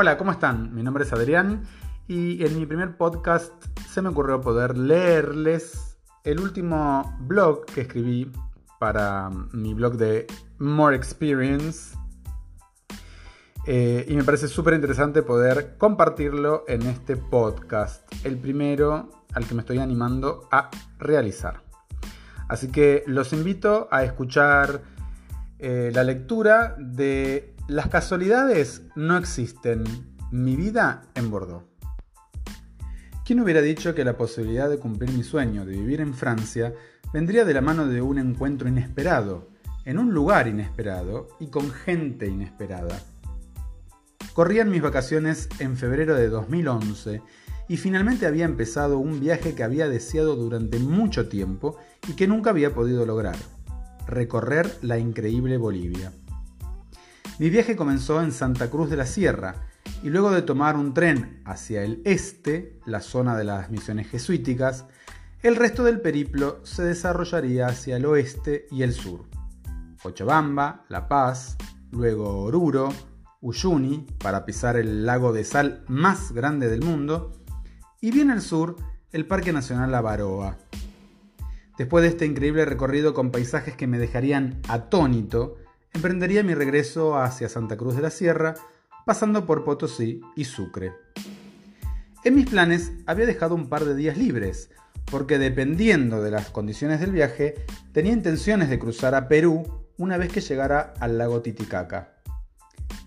Hola, ¿cómo están? Mi nombre es Adrián y en mi primer podcast se me ocurrió poder leerles el último blog que escribí para mi blog de More Experience. Eh, y me parece súper interesante poder compartirlo en este podcast, el primero al que me estoy animando a realizar. Así que los invito a escuchar eh, la lectura de Las casualidades no existen. Mi vida en Bordeaux. ¿Quién hubiera dicho que la posibilidad de cumplir mi sueño de vivir en Francia vendría de la mano de un encuentro inesperado, en un lugar inesperado y con gente inesperada? Corrían mis vacaciones en febrero de 2011 y finalmente había empezado un viaje que había deseado durante mucho tiempo y que nunca había podido lograr, recorrer la increíble Bolivia. Mi viaje comenzó en Santa Cruz de la Sierra y luego de tomar un tren hacia el este, la zona de las misiones jesuíticas, el resto del periplo se desarrollaría hacia el oeste y el sur. Cochabamba, La Paz, luego Oruro, Uyuni, para pisar el lago de sal más grande del mundo, y bien al sur el Parque Nacional Avaroa. Después de este increíble recorrido con paisajes que me dejarían atónito, emprendería mi regreso hacia Santa Cruz de la Sierra, pasando por Potosí y Sucre. En mis planes había dejado un par de días libres, porque dependiendo de las condiciones del viaje, tenía intenciones de cruzar a Perú una vez que llegara al lago Titicaca.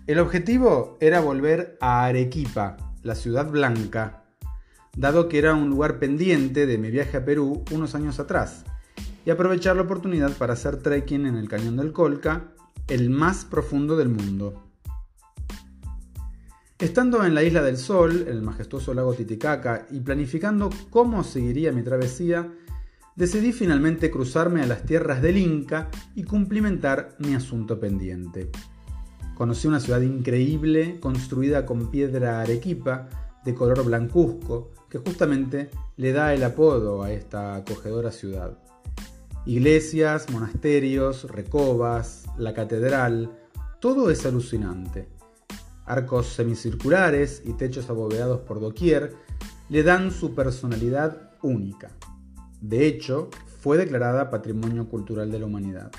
El objetivo era volver a Arequipa, la ciudad blanca, dado que era un lugar pendiente de mi viaje a Perú unos años atrás, y aprovechar la oportunidad para hacer trekking en el cañón del Colca, el más profundo del mundo. Estando en la Isla del Sol, en el majestuoso lago Titicaca, y planificando cómo seguiría mi travesía, decidí finalmente cruzarme a las tierras del Inca y cumplimentar mi asunto pendiente. Conocí una ciudad increíble construida con piedra arequipa de color blancuzco, que justamente le da el apodo a esta acogedora ciudad. Iglesias, monasterios, recobas, la catedral, todo es alucinante. Arcos semicirculares y techos abovedados por doquier le dan su personalidad única. De hecho, fue declarada Patrimonio Cultural de la Humanidad.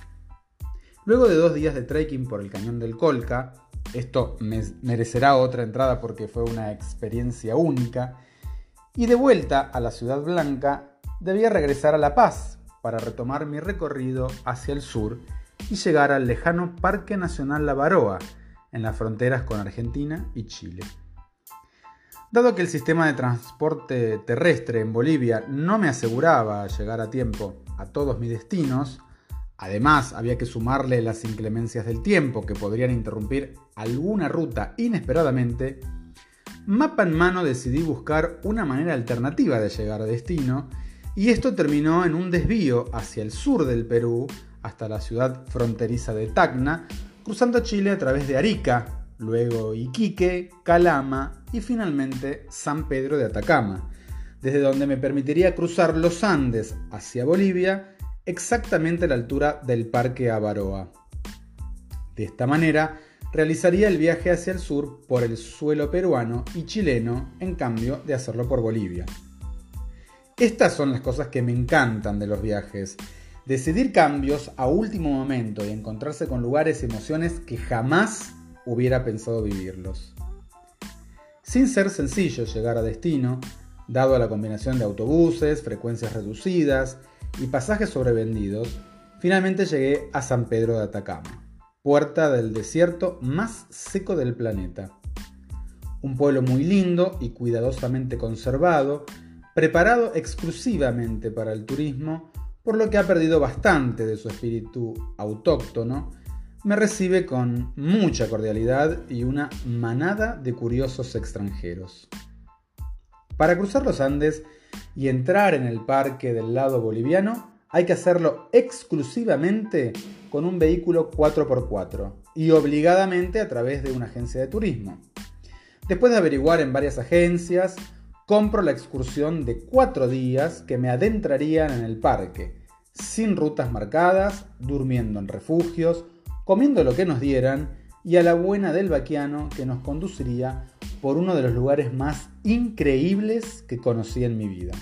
Luego de dos días de trekking por el cañón del Colca, esto merecerá otra entrada porque fue una experiencia única, y de vuelta a la Ciudad Blanca, debía regresar a La Paz para retomar mi recorrido hacia el sur y llegar al lejano Parque Nacional La Baroa, en las fronteras con Argentina y Chile. Dado que el sistema de transporte terrestre en Bolivia no me aseguraba llegar a tiempo a todos mis destinos, además había que sumarle las inclemencias del tiempo que podrían interrumpir alguna ruta inesperadamente, mapa en mano decidí buscar una manera alternativa de llegar a destino y esto terminó en un desvío hacia el sur del Perú hasta la ciudad fronteriza de Tacna, cruzando Chile a través de Arica, luego Iquique, Calama y finalmente San Pedro de Atacama, desde donde me permitiría cruzar los Andes hacia Bolivia exactamente a la altura del Parque Avaroa. De esta manera, realizaría el viaje hacia el sur por el suelo peruano y chileno en cambio de hacerlo por Bolivia. Estas son las cosas que me encantan de los viajes. Decidir cambios a último momento y encontrarse con lugares y emociones que jamás hubiera pensado vivirlos. Sin ser sencillo llegar a destino, dado a la combinación de autobuses, frecuencias reducidas y pasajes sobrevendidos, finalmente llegué a San Pedro de Atacama puerta del desierto más seco del planeta. Un pueblo muy lindo y cuidadosamente conservado, preparado exclusivamente para el turismo, por lo que ha perdido bastante de su espíritu autóctono, me recibe con mucha cordialidad y una manada de curiosos extranjeros. Para cruzar los Andes y entrar en el parque del lado boliviano, hay que hacerlo exclusivamente con un vehículo 4x4 y obligadamente a través de una agencia de turismo. Después de averiguar en varias agencias, compro la excursión de 4 días que me adentrarían en el parque, sin rutas marcadas, durmiendo en refugios, comiendo lo que nos dieran y a la buena del vaquiano que nos conduciría por uno de los lugares más increíbles que conocí en mi vida.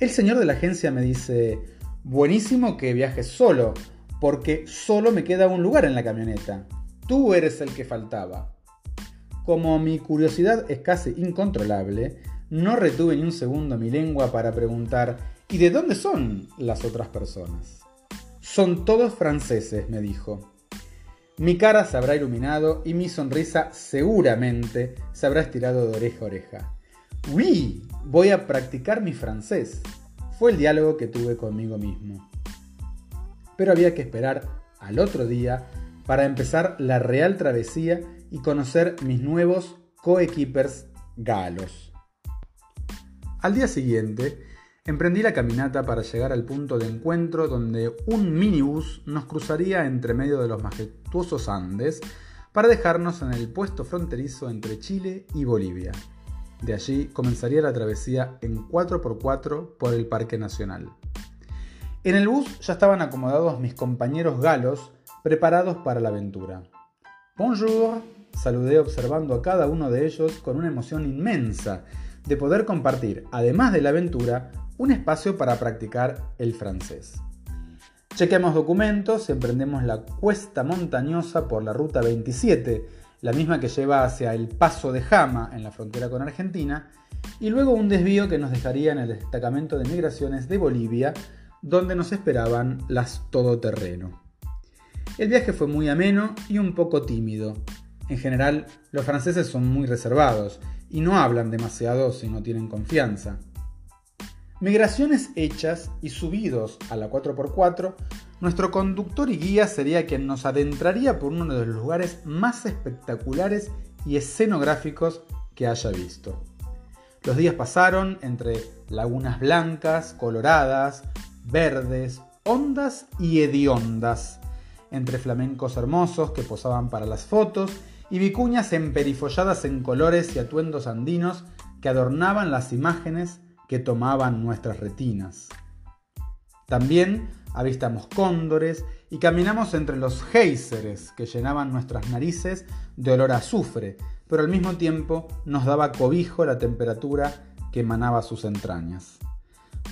El señor de la agencia me dice, buenísimo que viajes solo, porque solo me queda un lugar en la camioneta. Tú eres el que faltaba. Como mi curiosidad es casi incontrolable, no retuve ni un segundo mi lengua para preguntar ¿y de dónde son las otras personas? Son todos franceses, me dijo. Mi cara se habrá iluminado y mi sonrisa seguramente se habrá estirado de oreja a oreja. ¡Uy! Voy a practicar mi francés. Fue el diálogo que tuve conmigo mismo. Pero había que esperar al otro día para empezar la real travesía y conocer mis nuevos coequippers galos. Al día siguiente, emprendí la caminata para llegar al punto de encuentro donde un minibús nos cruzaría entre medio de los majestuosos Andes para dejarnos en el puesto fronterizo entre Chile y Bolivia. De allí comenzaría la travesía en 4x4 por el Parque Nacional. En el bus ya estaban acomodados mis compañeros galos preparados para la aventura. Bonjour, saludé observando a cada uno de ellos con una emoción inmensa de poder compartir, además de la aventura, un espacio para practicar el francés. Chequeamos documentos emprendemos la cuesta montañosa por la ruta 27, la misma que lleva hacia el Paso de Jama en la frontera con Argentina, y luego un desvío que nos dejaría en el destacamento de migraciones de Bolivia, donde nos esperaban las todoterreno. El viaje fue muy ameno y un poco tímido. En general, los franceses son muy reservados y no hablan demasiado si no tienen confianza. Migraciones hechas y subidos a la 4x4, nuestro conductor y guía sería quien nos adentraría por uno de los lugares más espectaculares y escenográficos que haya visto. Los días pasaron entre lagunas blancas, coloradas, verdes, hondas y hediondas, entre flamencos hermosos que posaban para las fotos y vicuñas emperifolladas en colores y atuendos andinos que adornaban las imágenes que tomaban nuestras retinas. También avistamos cóndores y caminamos entre los géiseres que llenaban nuestras narices de olor a azufre, pero al mismo tiempo nos daba cobijo la temperatura que emanaba sus entrañas.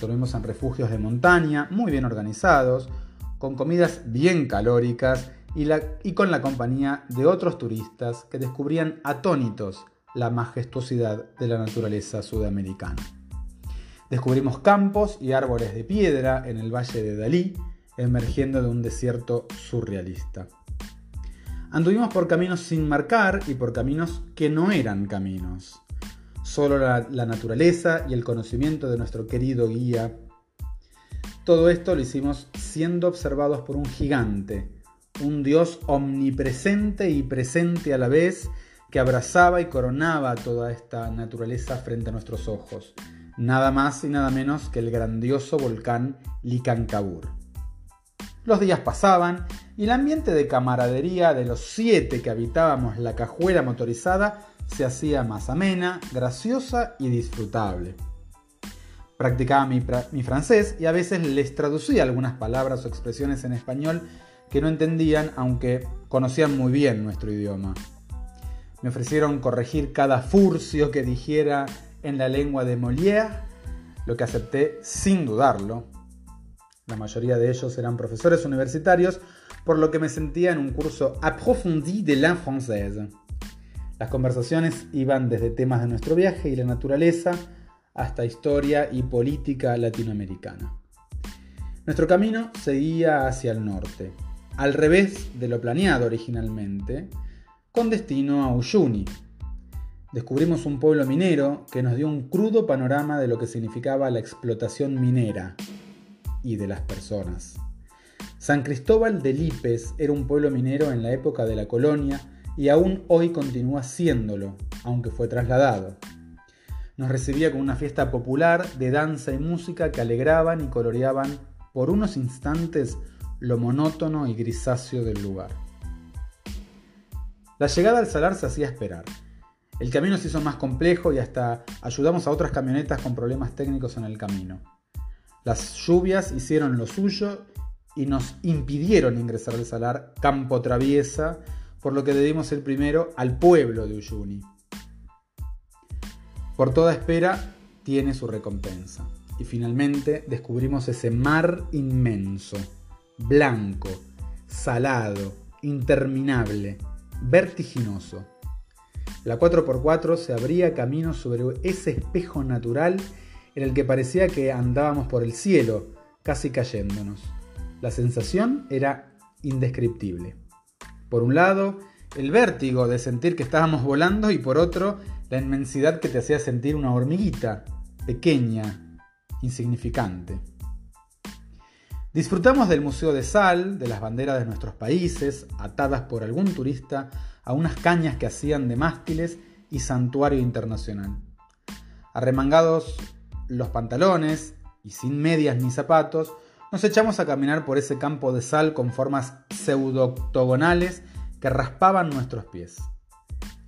Dormimos en refugios de montaña muy bien organizados, con comidas bien calóricas y, con la compañía de otros turistas que descubrían atónitos la majestuosidad de la naturaleza sudamericana. Descubrimos campos y árboles de piedra en el valle de Dalí, emergiendo de un desierto surrealista. Anduvimos por caminos sin marcar y por caminos que no eran caminos. Solo la, naturaleza y el conocimiento de nuestro querido guía. Todo esto lo hicimos siendo observados por un gigante, un dios omnipresente y presente a la vez que abrazaba y coronaba toda esta naturaleza frente a nuestros ojos nada más y nada menos que el grandioso volcán Licancabur. Los días pasaban y el ambiente de camaradería de los siete que habitábamos la cajuela motorizada se hacía más amena, graciosa y disfrutable. Practicaba mi, mi, francés y a veces les traducía algunas palabras o expresiones en español que no entendían, aunque conocían muy bien nuestro idioma. Me ofrecieron corregir cada furcio que dijera en la lengua de Molière, lo que acepté sin dudarlo. La mayoría de ellos eran profesores universitarios, por lo que me sentía en un curso approfondi de la française. Las conversaciones iban desde temas de nuestro viaje y la naturaleza hasta historia y política latinoamericana. Nuestro camino seguía hacia el norte, al revés de lo planeado originalmente, con destino a Uyuni, descubrimos un pueblo minero que nos dio un crudo panorama de lo que significaba la explotación minera y de las personas. San Cristóbal de Lipes era un pueblo minero en la época de la colonia y aún hoy continúa siéndolo, aunque fue trasladado. Nos recibía con una fiesta popular de danza y música que alegraban y coloreaban por unos instantes lo monótono y grisáceo del lugar. La llegada al salar se hacía esperar. El camino se hizo más complejo y hasta ayudamos a otras camionetas con problemas técnicos en el camino. Las lluvias hicieron lo suyo y nos impidieron ingresar al salar Campo Traviesa, por lo que debimos ir primero al pueblo de Uyuni. Por toda espera tiene su recompensa. Y finalmente descubrimos ese mar inmenso, blanco, salado, interminable, vertiginoso. La 4x4 se abría camino sobre ese espejo natural en el que parecía que andábamos por el cielo, casi cayéndonos. La sensación era indescriptible. Por un lado, el vértigo de sentir que estábamos volando y por otro, la inmensidad que te hacía sentir una hormiguita, pequeña, insignificante. Disfrutamos del Museo de Sal, de las banderas de nuestros países, atadas por algún turista a unas cañas que hacían de mástiles y santuario internacional. Arremangados los pantalones y sin medias ni zapatos, nos echamos a caminar por ese campo de sal con formas pseudo-octogonales que raspaban nuestros pies.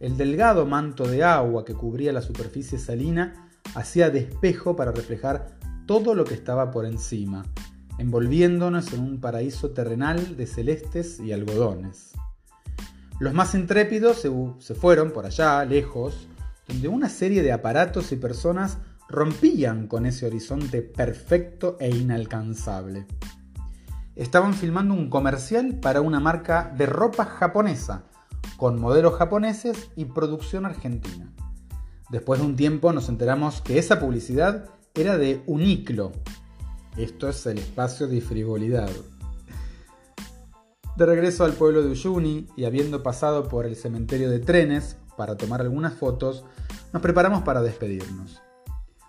El delgado manto de agua que cubría la superficie salina hacía de espejo para reflejar todo lo que estaba por encima, envolviéndonos en un paraíso terrenal de celestes y algodones. Los más intrépidos se, fueron por allá, lejos, donde una serie de aparatos y personas rompían con ese horizonte perfecto e inalcanzable. Estaban filmando un comercial para una marca de ropa japonesa, con modelos japoneses y producción argentina. Después de un tiempo nos enteramos que esa publicidad era de Uniclo. Esto es el espacio de frivolidad. De regreso al pueblo de Uyuni y habiendo pasado por el cementerio de trenes para tomar algunas fotos, nos preparamos para despedirnos.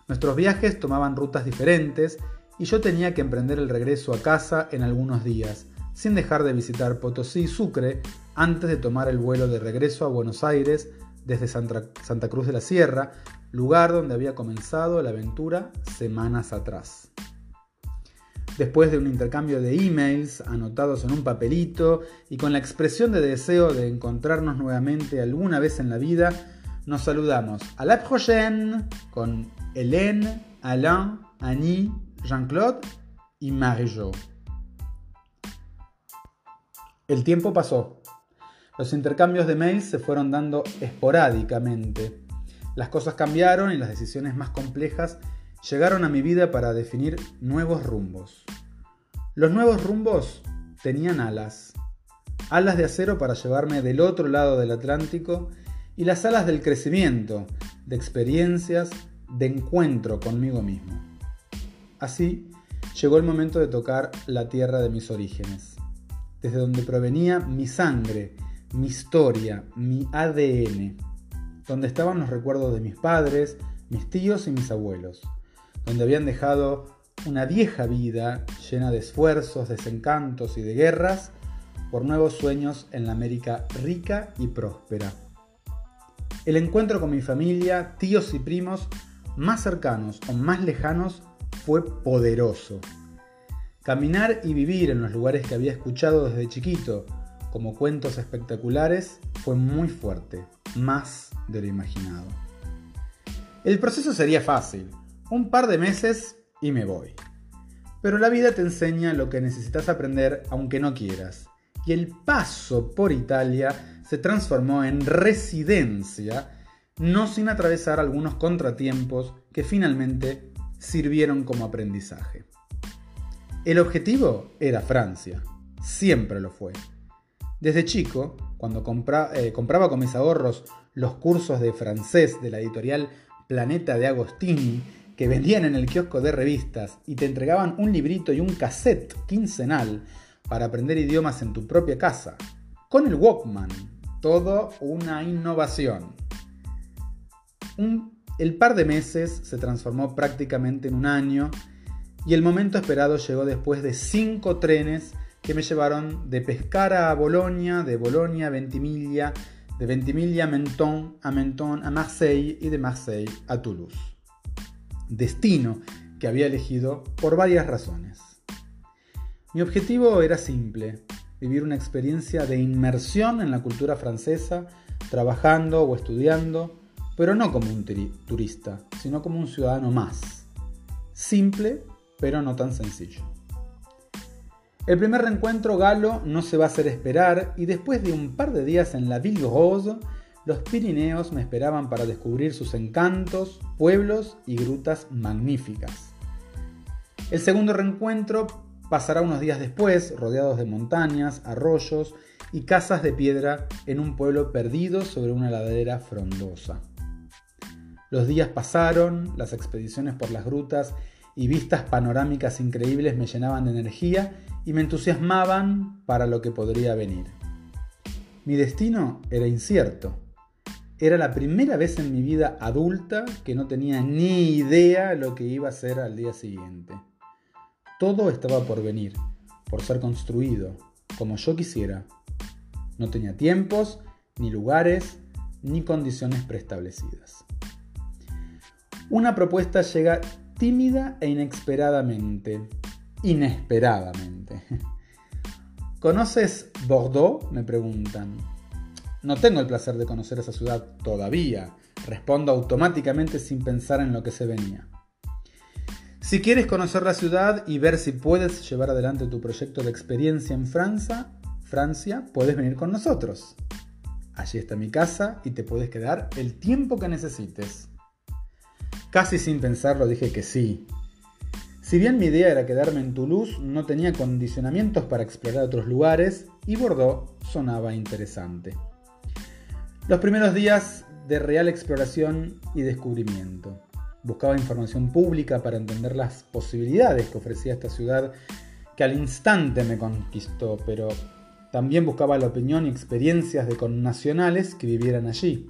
Nuestros viajes tomaban rutas diferentes y yo tenía que emprender el regreso a casa en algunos días, sin dejar de visitar Potosí y Sucre antes de tomar el vuelo de regreso a Buenos Aires desde Santa Cruz de la Sierra, lugar donde había comenzado la aventura semanas atrás después de un intercambio de emails anotados en un papelito y con la expresión de deseo de encontrarnos nuevamente alguna vez en la vida, nos saludamos a la prochaine con Hélène, Alain, Annie, Jean-Claude y Marie-Jo. El tiempo pasó. Los intercambios de mails se fueron dando esporádicamente. Las cosas cambiaron y las decisiones más complejas llegaron a mi vida para definir nuevos rumbos. Los nuevos rumbos tenían alas, alas de acero para llevarme del otro lado del Atlántico y las alas del crecimiento, de experiencias, de encuentro conmigo mismo. Así llegó el momento de tocar la tierra de mis orígenes, desde donde provenía mi sangre, mi historia, mi ADN, donde estaban los recuerdos de mis padres, mis tíos y mis abuelos donde habían dejado una vieja vida llena de esfuerzos, desencantos y de guerras por nuevos sueños en la América rica y próspera. El encuentro con mi familia, tíos y primos, más cercanos o más lejanos, fue poderoso. Caminar y vivir en los lugares que había escuchado desde chiquito, como cuentos espectaculares, fue muy fuerte, más de lo imaginado. El proceso sería fácil, un par de meses y me voy. Pero la vida te enseña lo que necesitas aprender aunque no quieras. Y el paso por Italia se transformó en residencia, no sin atravesar algunos contratiempos que finalmente sirvieron como aprendizaje. El objetivo era Francia, siempre lo fue. Desde chico, cuando eh, compraba con mis ahorros los cursos de francés de la editorial Planeta de Agostini que vendían en el kiosco de revistas y te entregaban un librito y un cassette quincenal para aprender idiomas en tu propia casa, con el Walkman, todo una innovación. el par de meses se transformó prácticamente en un año y el momento esperado llegó después de cinco trenes que me llevaron de Pescara a Bolonia, de Bolonia a Ventimiglia, de Ventimiglia a Menton, a Menton a Marseille y de Marseille a Toulouse destino que había elegido por varias razones. Mi objetivo era simple, vivir una experiencia de inmersión en la cultura francesa, trabajando o estudiando, pero no como un turista, sino como un ciudadano más. Simple, pero no tan sencillo. El primer reencuentro galo no se va a hacer esperar y después de un par de días en la Ville Rose, los Pirineos me esperaban para descubrir sus encantos, pueblos y grutas magníficas. El segundo reencuentro pasará unos días después, rodeados de montañas, arroyos y casas de piedra en un pueblo perdido sobre una ladera frondosa. Los días pasaron, las expediciones por las grutas y vistas panorámicas increíbles me llenaban de energía y me entusiasmaban para lo que podría venir. Mi destino era incierto. Era la primera vez en mi vida adulta que no tenía ni idea lo que iba a hacer al día siguiente. Todo estaba por venir, por ser construido, como yo quisiera. No tenía tiempos, ni lugares, ni condiciones preestablecidas. Una propuesta llega tímida e inesperadamente. Inesperadamente. ¿Conoces Bordeaux? me preguntan. No tengo el placer de conocer esa ciudad todavía. Respondo automáticamente sin pensar en lo que se venía. Si quieres conocer la ciudad y ver si puedes llevar adelante tu proyecto de experiencia en Francia, Francia, puedes venir con nosotros. Allí está mi casa y te puedes quedar el tiempo que necesites. Casi sin pensarlo dije que sí. Si bien mi idea era quedarme en Toulouse, no tenía condicionamientos para explorar otros lugares y Bordeaux sonaba interesante. Los primeros días de real exploración y descubrimiento. Buscaba información pública para entender las posibilidades que ofrecía esta ciudad que al instante me conquistó, pero también buscaba la opinión y experiencias de connacionales que vivieran allí.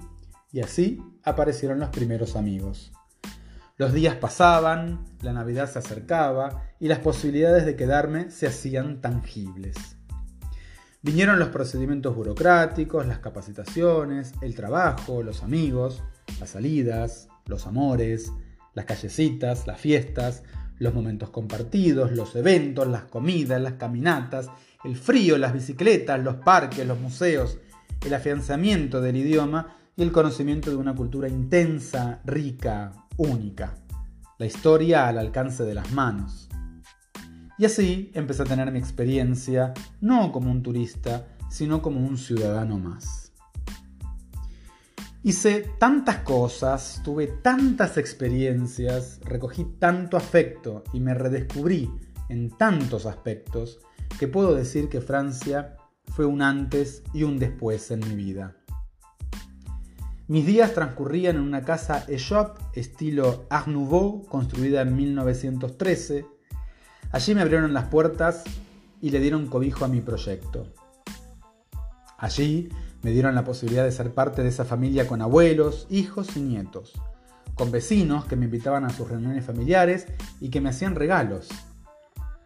Y así aparecieron los primeros amigos. Los días pasaban, la Navidad se acercaba y las posibilidades de quedarme se hacían tangibles. Vinieron los procedimientos burocráticos, las capacitaciones, el trabajo, los amigos, las salidas, los amores, las callecitas, las fiestas, los momentos compartidos, los eventos, las comidas, las caminatas, el frío, las bicicletas, los parques, los museos, el afianzamiento del idioma y el conocimiento de una cultura intensa, rica, única. La historia al alcance de las manos. Y así empecé a tener mi experiencia no como un turista, sino como un ciudadano más. Hice tantas cosas, tuve tantas experiencias, recogí tanto afecto y me redescubrí en tantos aspectos que puedo decir que Francia fue un antes y un después en mi vida. Mis días transcurrían en una casa Echop estilo Art Nouveau construida en 1913. Allí me abrieron las puertas y le dieron cobijo a mi proyecto. Allí me dieron la posibilidad de ser parte de esa familia con abuelos, hijos y nietos, con vecinos que me invitaban a sus reuniones familiares y que me hacían regalos.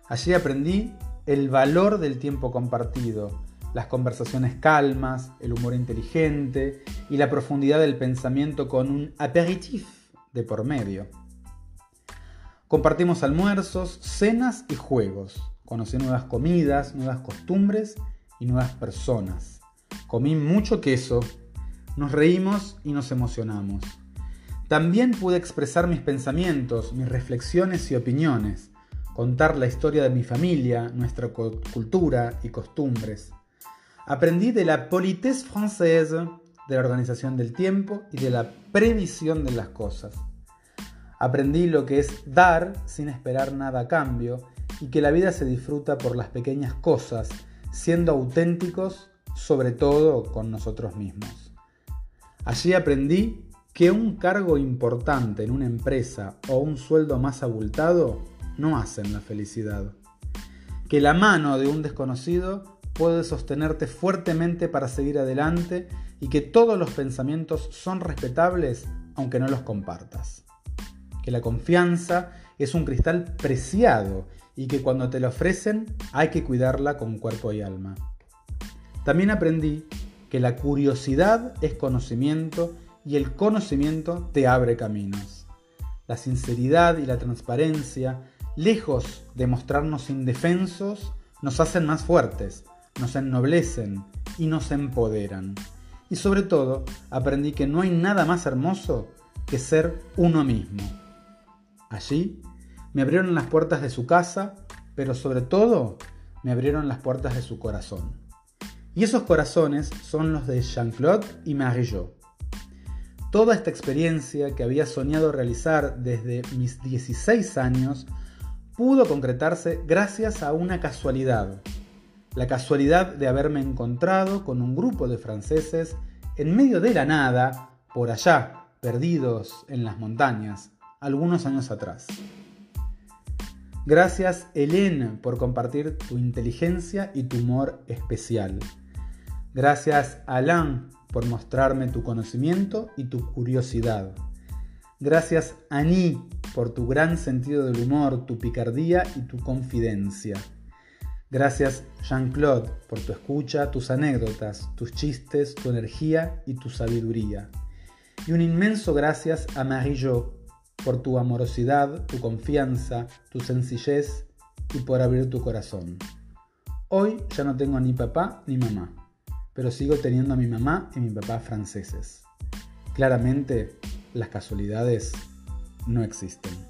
Allí aprendí el valor del tiempo compartido, las conversaciones calmas, el humor inteligente y la profundidad del pensamiento con un aperitif de por medio. Compartimos almuerzos, cenas y juegos. Conocí nuevas comidas, nuevas costumbres y nuevas personas. Comí mucho queso, nos reímos y nos emocionamos. También pude expresar mis pensamientos, mis reflexiones y opiniones, contar la historia de mi familia, nuestra cultura y costumbres. Aprendí de la politesse française, de la organización del tiempo y de la previsión de las cosas. Aprendí lo que es dar sin esperar nada a cambio y que la vida se disfruta por las pequeñas cosas, siendo auténticos sobre todo con nosotros mismos. Allí aprendí que un cargo importante en una empresa o un sueldo más abultado no hacen la felicidad. Que la mano de un desconocido puede sostenerte fuertemente para seguir adelante y que todos los pensamientos son respetables aunque no los compartas. Que la confianza es un cristal preciado y que cuando te la ofrecen hay que cuidarla con cuerpo y alma. También aprendí que la curiosidad es conocimiento y el conocimiento te abre caminos. La sinceridad y la transparencia, lejos de mostrarnos indefensos, nos hacen más fuertes, nos ennoblecen y nos empoderan. Y sobre todo, aprendí que no hay nada más hermoso que ser uno mismo. Allí me abrieron las puertas de su casa, pero sobre todo me abrieron las puertas de su corazón. Y esos corazones son los de Jean-Claude y Marie-Jo. Toda esta experiencia que había soñado realizar desde mis 16 años pudo concretarse gracias a una casualidad. La casualidad de haberme encontrado con un grupo de franceses en medio de la nada, por allá, perdidos en las montañas, algunos años atrás. Gracias, Hélène, por compartir tu inteligencia y tu humor especial. Gracias, Alain, por mostrarme tu conocimiento y tu curiosidad. Gracias, Annie, por tu gran sentido del humor, tu picardía y tu confidencia. Gracias, Jean-Claude, por tu escucha, tus anécdotas, tus chistes, tu energía y tu sabiduría. Y un inmenso gracias a Marie-Jo por tu amorosidad, tu confianza, tu sencillez y por abrir tu corazón. Hoy ya no tengo ni papá ni mamá, pero sigo teniendo a mi mamá y mi papá franceses. Claramente, las casualidades no existen.